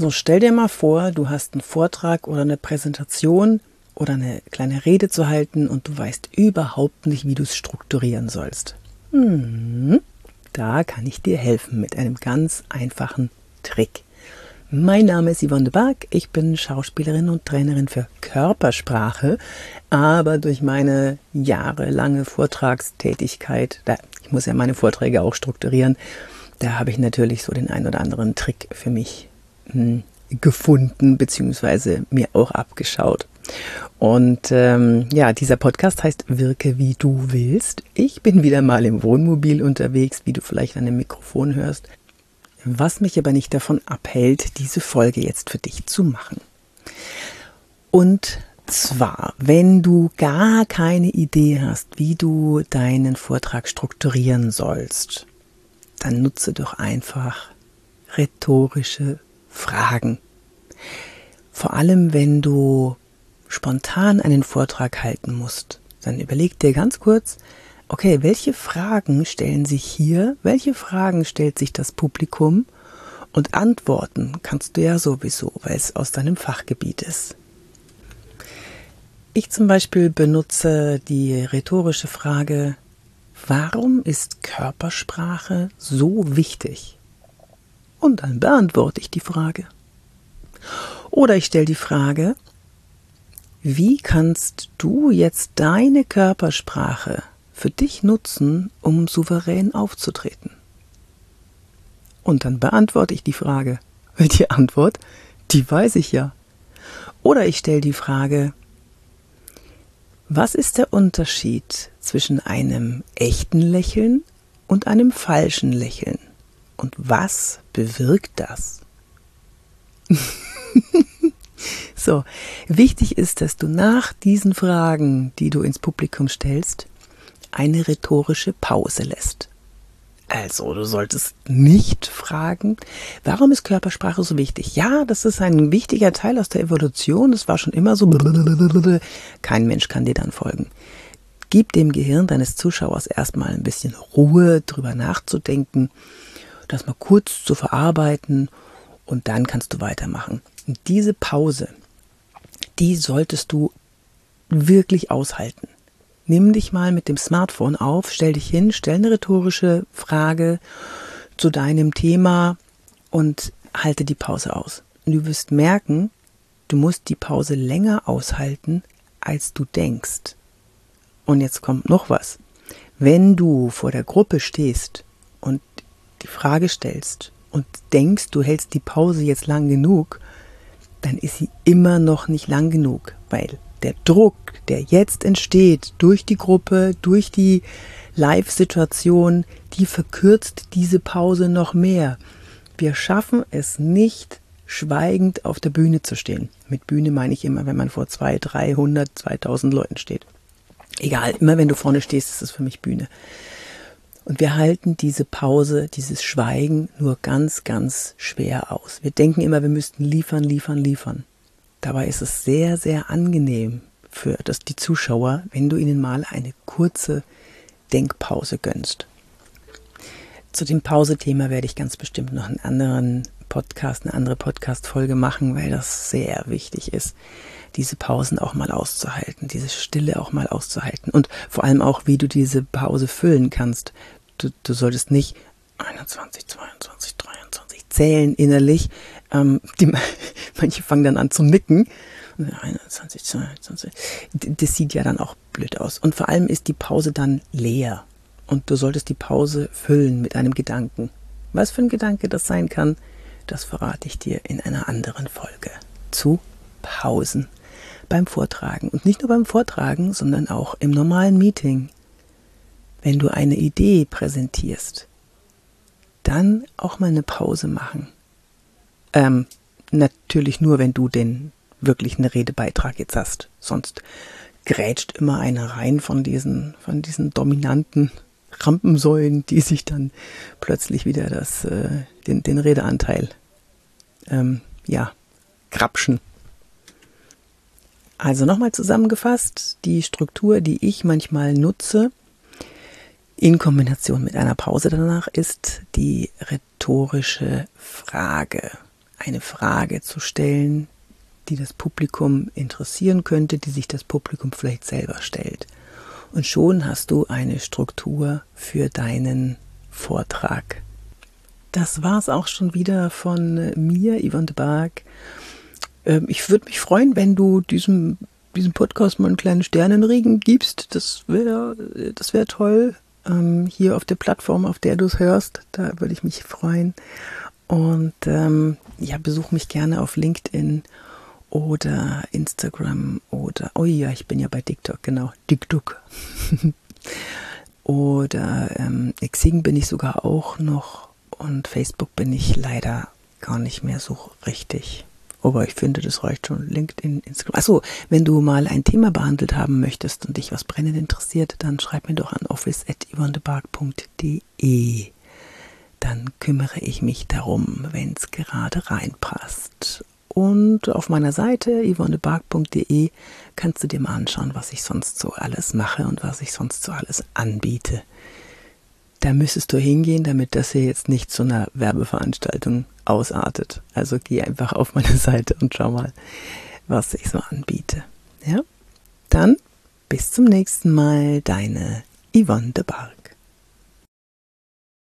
So, stell dir mal vor, du hast einen Vortrag oder eine Präsentation oder eine kleine Rede zu halten und du weißt überhaupt nicht, wie du es strukturieren sollst. Hm, da kann ich dir helfen mit einem ganz einfachen Trick. Mein Name ist Yvonne de Barg, ich bin Schauspielerin und Trainerin für Körpersprache, aber durch meine jahrelange Vortragstätigkeit, da, ich muss ja meine Vorträge auch strukturieren, da habe ich natürlich so den ein oder anderen Trick für mich gefunden beziehungsweise mir auch abgeschaut. Und ähm, ja, dieser Podcast heißt Wirke wie du willst. Ich bin wieder mal im Wohnmobil unterwegs, wie du vielleicht an dem Mikrofon hörst. Was mich aber nicht davon abhält, diese Folge jetzt für dich zu machen. Und zwar, wenn du gar keine Idee hast, wie du deinen Vortrag strukturieren sollst, dann nutze doch einfach rhetorische Fragen. Vor allem, wenn du spontan einen Vortrag halten musst, dann überleg dir ganz kurz, okay, welche Fragen stellen sich hier, welche Fragen stellt sich das Publikum und antworten kannst du ja sowieso, weil es aus deinem Fachgebiet ist. Ich zum Beispiel benutze die rhetorische Frage, warum ist Körpersprache so wichtig? Und dann beantworte ich die Frage. Oder ich stelle die Frage, wie kannst du jetzt deine Körpersprache für dich nutzen, um souverän aufzutreten? Und dann beantworte ich die Frage. Die Antwort, die weiß ich ja. Oder ich stelle die Frage, was ist der Unterschied zwischen einem echten Lächeln und einem falschen Lächeln? Und was bewirkt das? so, wichtig ist, dass du nach diesen Fragen, die du ins Publikum stellst, eine rhetorische Pause lässt. Also, du solltest nicht fragen, warum ist Körpersprache so wichtig? Ja, das ist ein wichtiger Teil aus der Evolution. Das war schon immer so. Kein Mensch kann dir dann folgen. Gib dem Gehirn deines Zuschauers erstmal ein bisschen Ruhe, drüber nachzudenken das mal kurz zu verarbeiten und dann kannst du weitermachen. Und diese Pause, die solltest du wirklich aushalten. Nimm dich mal mit dem Smartphone auf, stell dich hin, stell eine rhetorische Frage zu deinem Thema und halte die Pause aus. Und du wirst merken, du musst die Pause länger aushalten, als du denkst. Und jetzt kommt noch was. Wenn du vor der Gruppe stehst und die Frage stellst und denkst, du hältst die Pause jetzt lang genug, dann ist sie immer noch nicht lang genug, weil der Druck, der jetzt entsteht durch die Gruppe, durch die Live-Situation, die verkürzt diese Pause noch mehr. Wir schaffen es nicht, schweigend auf der Bühne zu stehen. Mit Bühne meine ich immer, wenn man vor 200, 300, 2000 Leuten steht. Egal, immer wenn du vorne stehst, ist es für mich Bühne. Und wir halten diese Pause, dieses Schweigen nur ganz, ganz schwer aus. Wir denken immer, wir müssten liefern, liefern, liefern. Dabei ist es sehr, sehr angenehm für das, die Zuschauer, wenn du ihnen mal eine kurze Denkpause gönnst. Zu dem Pause-Thema werde ich ganz bestimmt noch einen anderen Podcast, eine andere Podcast-Folge machen, weil das sehr wichtig ist, diese Pausen auch mal auszuhalten, diese Stille auch mal auszuhalten und vor allem auch, wie du diese Pause füllen kannst du, du solltest nicht 21, 22, 23 zählen innerlich. Ähm, die, manche fangen dann an zu nicken. 21, 22. Das sieht ja dann auch blöd aus. Und vor allem ist die Pause dann leer. Und du solltest die Pause füllen mit einem Gedanken. Was für ein Gedanke das sein kann, das verrate ich dir in einer anderen Folge. Zu Pausen beim Vortragen. Und nicht nur beim Vortragen, sondern auch im normalen Meeting, wenn du eine Idee präsentierst, dann auch mal eine Pause machen. Ähm, natürlich nur, wenn du den wirklich einen Redebeitrag jetzt hast. Sonst grätscht immer einer rein von diesen, von diesen dominanten Rampensäulen, die sich dann plötzlich wieder das, äh, den, den Redeanteil, ähm, ja, krapschen. Also nochmal zusammengefasst, die Struktur, die ich manchmal nutze, in Kombination mit einer Pause danach ist die rhetorische Frage. eine Frage zu stellen, die das Publikum interessieren könnte, die sich das Publikum vielleicht selber stellt. Und schon hast du eine Struktur für deinen Vortrag. Das war es auch schon wieder von mir, Yvonne de Barg. Ähm, ich würde mich freuen, wenn du diesem, diesem Podcast mal einen kleinen Sternenregen gibst. Das wäre das wär toll. Ähm, hier auf der Plattform, auf der du es hörst, da würde ich mich freuen. Und ähm, ja, besuch mich gerne auf LinkedIn oder Instagram oder, oh ja, ich bin ja bei TikTok, genau, TikTok. oder ähm, Xing bin ich sogar auch noch und Facebook bin ich leider gar nicht mehr so richtig. Aber ich finde, das reicht schon. LinkedIn, Instagram. Achso, wenn du mal ein Thema behandelt haben möchtest und dich was brennend interessiert, dann schreib mir doch an office.yvonnebark.de. Dann kümmere ich mich darum, wenn es gerade reinpasst. Und auf meiner Seite yvonnebark.de kannst du dir mal anschauen, was ich sonst so alles mache und was ich sonst so alles anbiete. Da müsstest du hingehen, damit das hier jetzt nicht zu einer Werbeveranstaltung ausartet. Also geh einfach auf meine Seite und schau mal, was ich so anbiete. Ja? Dann bis zum nächsten Mal, deine Yvonne de Barg.